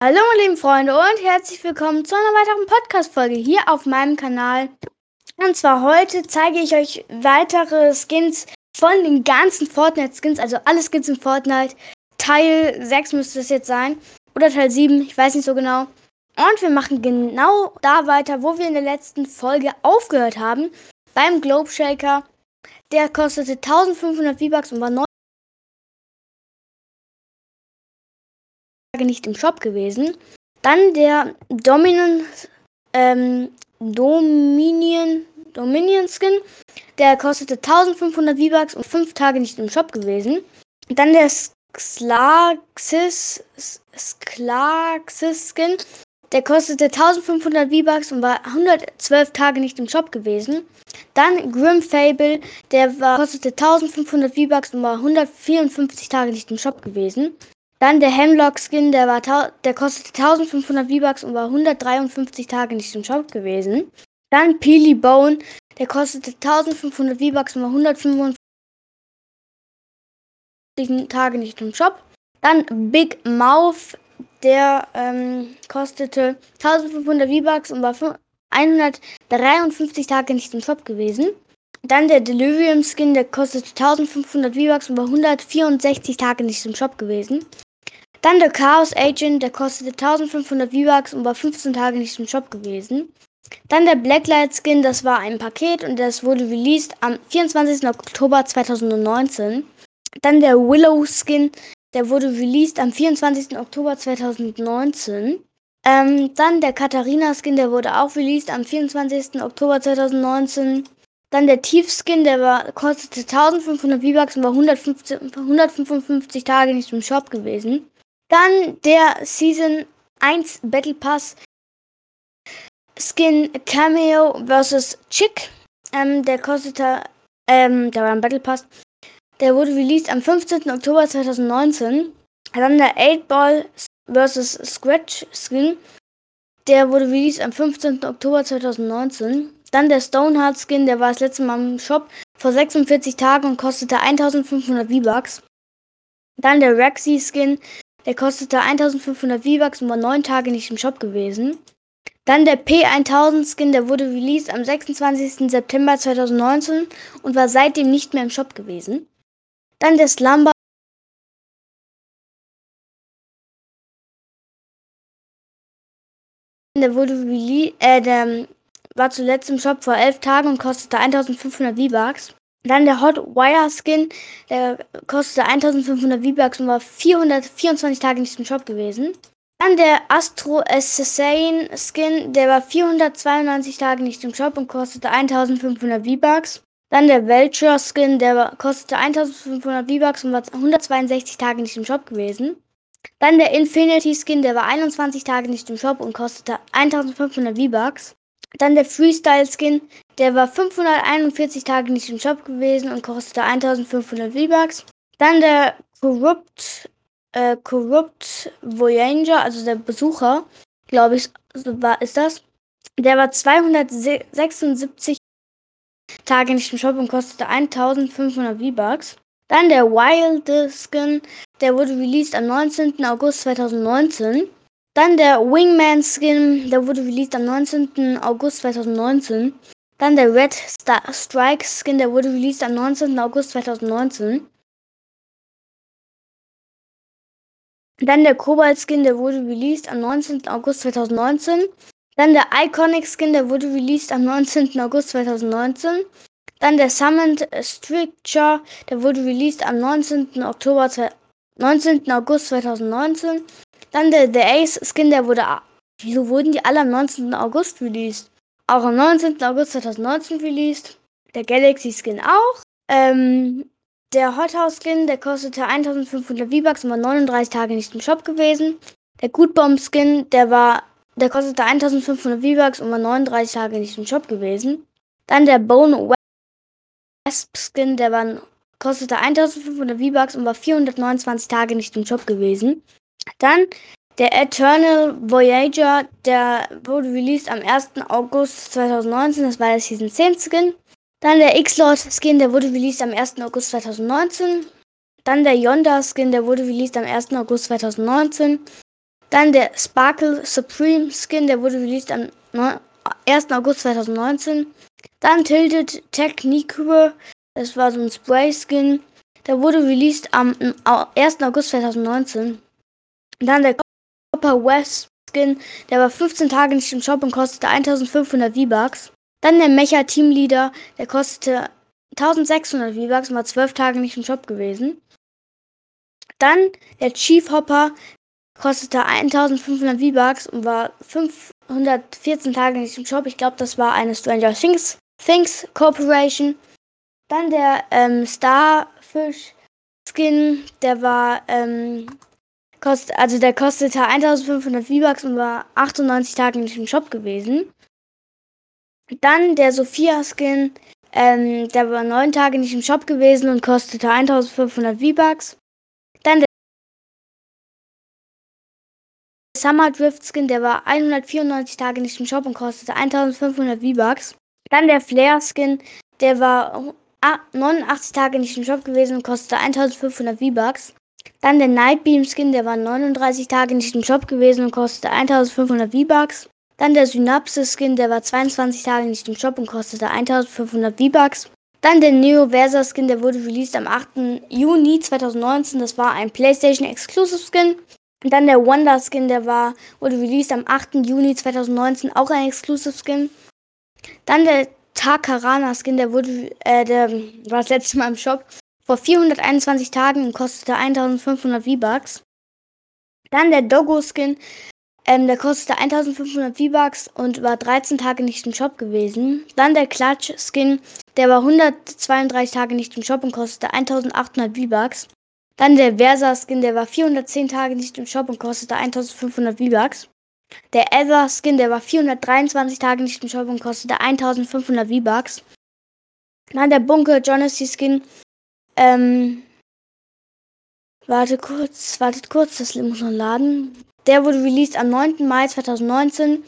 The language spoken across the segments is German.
Hallo meine lieben Freunde und herzlich willkommen zu einer weiteren Podcast-Folge hier auf meinem Kanal. Und zwar heute zeige ich euch weitere Skins von den ganzen Fortnite-Skins, also alle Skins in Fortnite. Teil 6 müsste es jetzt sein. Oder Teil 7, ich weiß nicht so genau. Und wir machen genau da weiter, wo wir in der letzten Folge aufgehört haben. Beim Globe Shaker. Der kostete 1500 V-Bucks und war 9 nicht im Shop gewesen. Dann der Dominion, ähm, Dominion, Dominion Skin. Der kostete 1500 V-Bucks und 5 Tage nicht im Shop gewesen. Dann der Sklaxis, Sklaxis Skin. Der kostete 1500 V-Bucks und war 112 Tage nicht im Shop gewesen. Dann Grim Fable, der war, kostete 1500 V-Bucks und war 154 Tage nicht im Shop gewesen. Dann der Hemlock Skin, der, der kostete 1500 V-Bucks und war 153 Tage nicht im Shop gewesen. Dann Peely Bone, der kostete 1500 V-Bucks und war 155 Tage nicht im Shop. Dann Big Mouth, der ähm, kostete 1500 V-Bucks und war 153 Tage nicht im Shop gewesen. Dann der Delirium Skin, der kostete 1500 V-Bucks und war 164 Tage nicht im Shop gewesen. Dann der Chaos Agent, der kostete 1500 V-Bucks und war 15 Tage nicht im Shop gewesen. Dann der Blacklight Skin, das war ein Paket und das wurde released am 24. Oktober 2019. Dann der Willow Skin, der wurde released am 24. Oktober 2019. Ähm, dann der Katharina Skin, der wurde auch released am 24. Oktober 2019. Dann der Tief Skin, der war, kostete 1500 V-Bucks und war 150, 155 Tage nicht im Shop gewesen. Dann der Season 1 Battle Pass Skin Cameo vs. Chick. Ähm, der kostete, ähm, der war ein Battle Pass. Der wurde released am 15. Oktober 2019. Dann der 8-Ball vs. Scratch Skin. Der wurde released am 15. Oktober 2019. Dann der Stoneheart Skin, der war das letzte Mal im Shop vor 46 Tagen und kostete 1500 V-Bucks. Dann der Rexy Skin, der kostete 1500 V-Bucks und war 9 Tage nicht im Shop gewesen. Dann der P1000 Skin, der wurde released am 26. September 2019 und war seitdem nicht mehr im Shop gewesen. Dann der Slumber. Der wurde released, äh, der war zuletzt im Shop vor 11 Tagen und kostete 1500 V-Bucks. Dann der Hot Wire Skin, der kostete 1500 V-Bucks und war 424 Tage nicht im Shop gewesen. Dann der Astro Assassin Skin, der war 492 Tage nicht im Shop und kostete 1500 V-Bucks. Dann der Vulture Skin, der war, kostete 1500 V-Bucks und war 162 Tage nicht im Shop gewesen. Dann der Infinity Skin, der war 21 Tage nicht im Shop und kostete 1500 V-Bucks. Dann der Freestyle Skin, der war 541 Tage nicht im Shop gewesen und kostete 1500 V-Bucks. Dann der Corrupt, äh, Corrupt Voyager, also der Besucher, glaube ich, war, ist das. Der war 276 Tage nicht im Shop und kostete 1500 V-Bucks. Dann der Wild Skin, der wurde released am 19. August 2019. Dann der Wingman Skin, der wurde released am 19. August 2019. Dann der Red Star Strike Skin, der wurde released am 19. August 2019. Dann der Cobalt Skin, der wurde released am 19. August 2019. Dann der Iconic Skin, der wurde released am 19. August 2019. Dann der Summoned Stricture, der wurde released am 19. Oktober 19. August 2019. Dann der The Ace Skin, der wurde. Wieso wurden die alle am 19. August released? Auch am 19. August 2019 released. Der Galaxy Skin auch. Ähm, der Hot House Skin, der kostete 1500 V-Bucks und war 39 Tage nicht im Shop gewesen. Der Good Bomb Skin, der war, der kostete 1500 V-Bucks und war 39 Tage nicht im Shop gewesen. Dann der Bone Wasp Skin, der war, kostete 1500 V-Bucks und war 429 Tage nicht im Shop gewesen. Dann der Eternal Voyager, der wurde released am 1. August 2019, das war der Season 10 Skin. Dann der X-Lord Skin, der wurde released am 1. August 2019. Dann der Yonda Skin, der wurde released am 1. August 2019. Dann der Sparkle Supreme Skin, der wurde released am 1. August 2019. Dann Tilted Technique, das war so ein Spray Skin, der wurde released am 1. August 2019. Dann der Copper West Skin, der war 15 Tage nicht im Shop und kostete 1500 V-Bucks. Dann der Mecha Teamleader, der kostete 1600 V-Bucks und war 12 Tage nicht im Shop gewesen. Dann der Chief Hopper kostete 1500 V-Bucks und war 514 Tage nicht im Shop. Ich glaube, das war eine Stranger Things, Things Corporation. Dann der ähm, Starfish Skin, der war, ähm, kost, also der kostete 1500 V-Bucks und war 98 Tage nicht im Shop gewesen. Dann der Sophia Skin, ähm, der war 9 Tage nicht im Shop gewesen und kostete 1500 V-Bucks. Dann der Summer Drift Skin, der war 194 Tage nicht im Shop und kostete 1500 V-Bucks. Dann der Flare Skin, der war 89 Tage nicht im Shop gewesen und kostete 1500 V-Bucks. Dann der Nightbeam Skin, der war 39 Tage nicht im Shop gewesen und kostete 1500 V-Bucks. Dann der Synapse Skin, der war 22 Tage nicht im Shop und kostete 1500 V-Bucks. Dann der Neo Versa Skin, der wurde released am 8. Juni 2019. Das war ein PlayStation Exclusive Skin. Und dann der Wonder Skin, der war, wurde released am 8. Juni 2019, auch ein Exclusive Skin. Dann der Takarana Skin, der wurde, äh, der war das letzte Mal im Shop vor 421 Tagen und kostete 1500 V-Bucks. Dann der Doggo Skin, ähm, der kostete 1500 V-Bucks und war 13 Tage nicht im Shop gewesen. Dann der Clutch Skin, der war 132 Tage nicht im Shop und kostete 1800 V-Bucks. Dann der Versa Skin, der war 410 Tage nicht im Shop und kostete 1500 V-Bucks. Der Ether Skin, der war 423 Tage nicht im Shop und kostete 1500 V-Bucks. Dann der Bunker Jonesy Skin, ähm, warte kurz, wartet kurz, das muss noch laden. Der wurde released am 9. Mai 2019.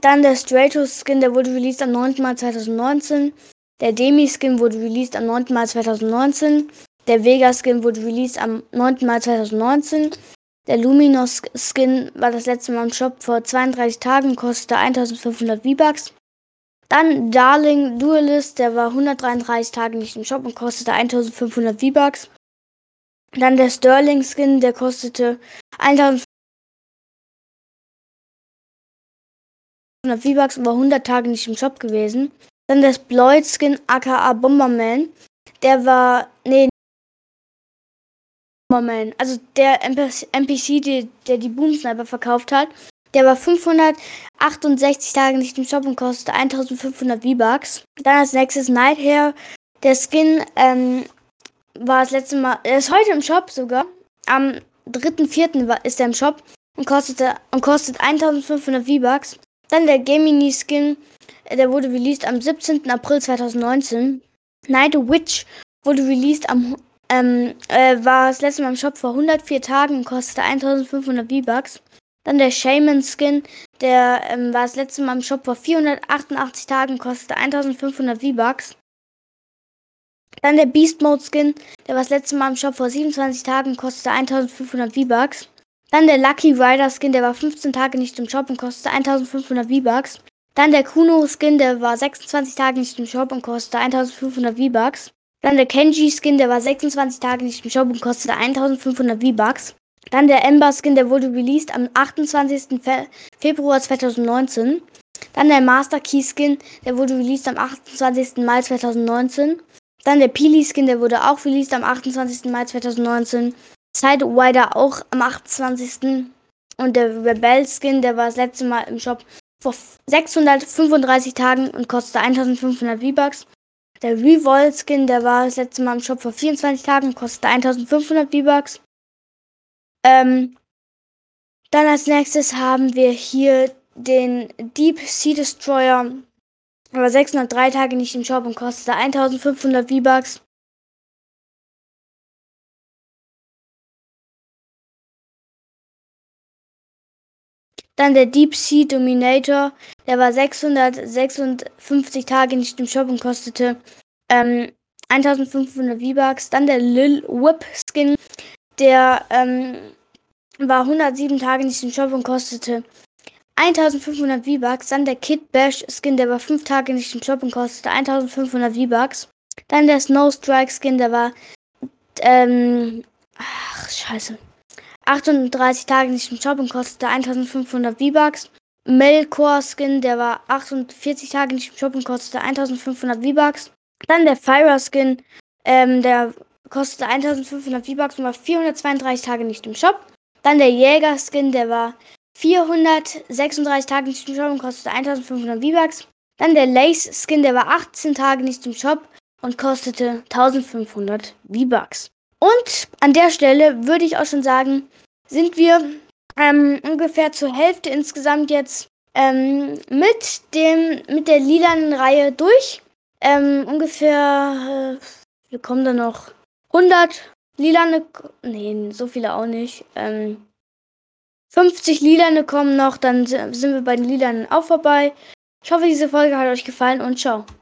Dann der Stratos Skin, der wurde released am 9. Mai 2019. Der Demi Skin wurde released am 9. Mai 2019. Der Vega Skin wurde released am 9. Mai 2019. Der Luminos Skin war das letzte Mal im Shop vor 32 Tagen kostete 1500 V-Bucks. Dann Darling Duelist, der war 133 Tage nicht im Shop und kostete 1500 V-Bucks. Dann der Sterling Skin, der kostete 1500 V-Bucks und war 100 Tage nicht im Shop gewesen. Dann der Sploid Skin aka Bomberman, der war, nee, Bomberman, also der NPC, der, der die Boom Sniper verkauft hat, der war 568 Tage nicht im Shop und kostete 1500 V-Bucks. Dann als nächstes Nighthair. Der Skin ähm, war das letzte Mal, er ist heute im Shop sogar. Am 3.4. ist er im Shop und kostete und kostet 1500 V-Bucks. Dann der Gemini Skin, äh, der wurde released am 17. April 2019. Night Witch wurde released am ähm, äh, war das letzte Mal im Shop vor 104 Tagen und kostete 1500 V-Bucks. Dann der Shaman Skin, der ähm, war das letzte Mal im Shop vor 488 Tagen, kostete 1500 V-Bucks. Dann der Beast Mode Skin, der war das letzte Mal im Shop vor 27 Tagen, kostete 1500 V-Bucks. Dann der Lucky Rider Skin, der war 15 Tage nicht im Shop und kostete 1500 V-Bucks. Dann der Kuno Skin, der war 26 Tage nicht im Shop und kostete 1500 V-Bucks. Dann der Kenji Skin, der war 26 Tage nicht im Shop und kostete 1500 V-Bucks. Dann der Ember Skin, der wurde released am 28. Fe Februar 2019. Dann der Master Key Skin, der wurde released am 28. Mai 2019. Dann der Peely Skin, der wurde auch released am 28. Mai 2019. Sidewider auch am 28. Und der Rebel Skin, der war das letzte Mal im Shop vor 635 Tagen und kostete 1500 V-Bucks. Der Revolt Skin, der war das letzte Mal im Shop vor 24 Tagen und kostete 1500 V-Bucks. Ähm, dann als nächstes haben wir hier den Deep Sea Destroyer. Aber 603 Tage nicht im Shop und kostete 1500 V-Bucks. Dann der Deep Sea Dominator. Der war 656 Tage nicht im Shop und kostete ähm, 1500 V-Bucks. Dann der Lil Whip Skin. Der ähm, war 107 Tage nicht im Shop und kostete 1500 V-Bucks. Dann der Kid Bash Skin, der war 5 Tage nicht im Shop und kostete 1500 V-Bucks. Dann der Snow Strike Skin, der war, ähm, ach, scheiße. 38 Tage nicht im Shop und kostete 1500 V-Bucks. Melkor Skin, der war 48 Tage nicht im Shop und kostete 1500 V-Bucks. Dann der Fire Skin, ähm, der kostete 1500 V-Bucks und war 432 Tage nicht im Shop. Dann der Jäger Skin, der war 436 Tage nicht im Shop und kostete 1500 V-Bucks. Dann der Lace Skin, der war 18 Tage nicht im Shop und kostete 1500 V-Bucks. Und an der Stelle würde ich auch schon sagen, sind wir ähm, ungefähr zur Hälfte insgesamt jetzt ähm, mit dem mit der lilanen Reihe durch. Ähm, ungefähr, äh, wir kommen da noch 100 lilane, nee, so viele auch nicht. Ähm, 50 lilane kommen noch, dann sind wir bei den lilanen auch vorbei. Ich hoffe, diese Folge hat euch gefallen und ciao.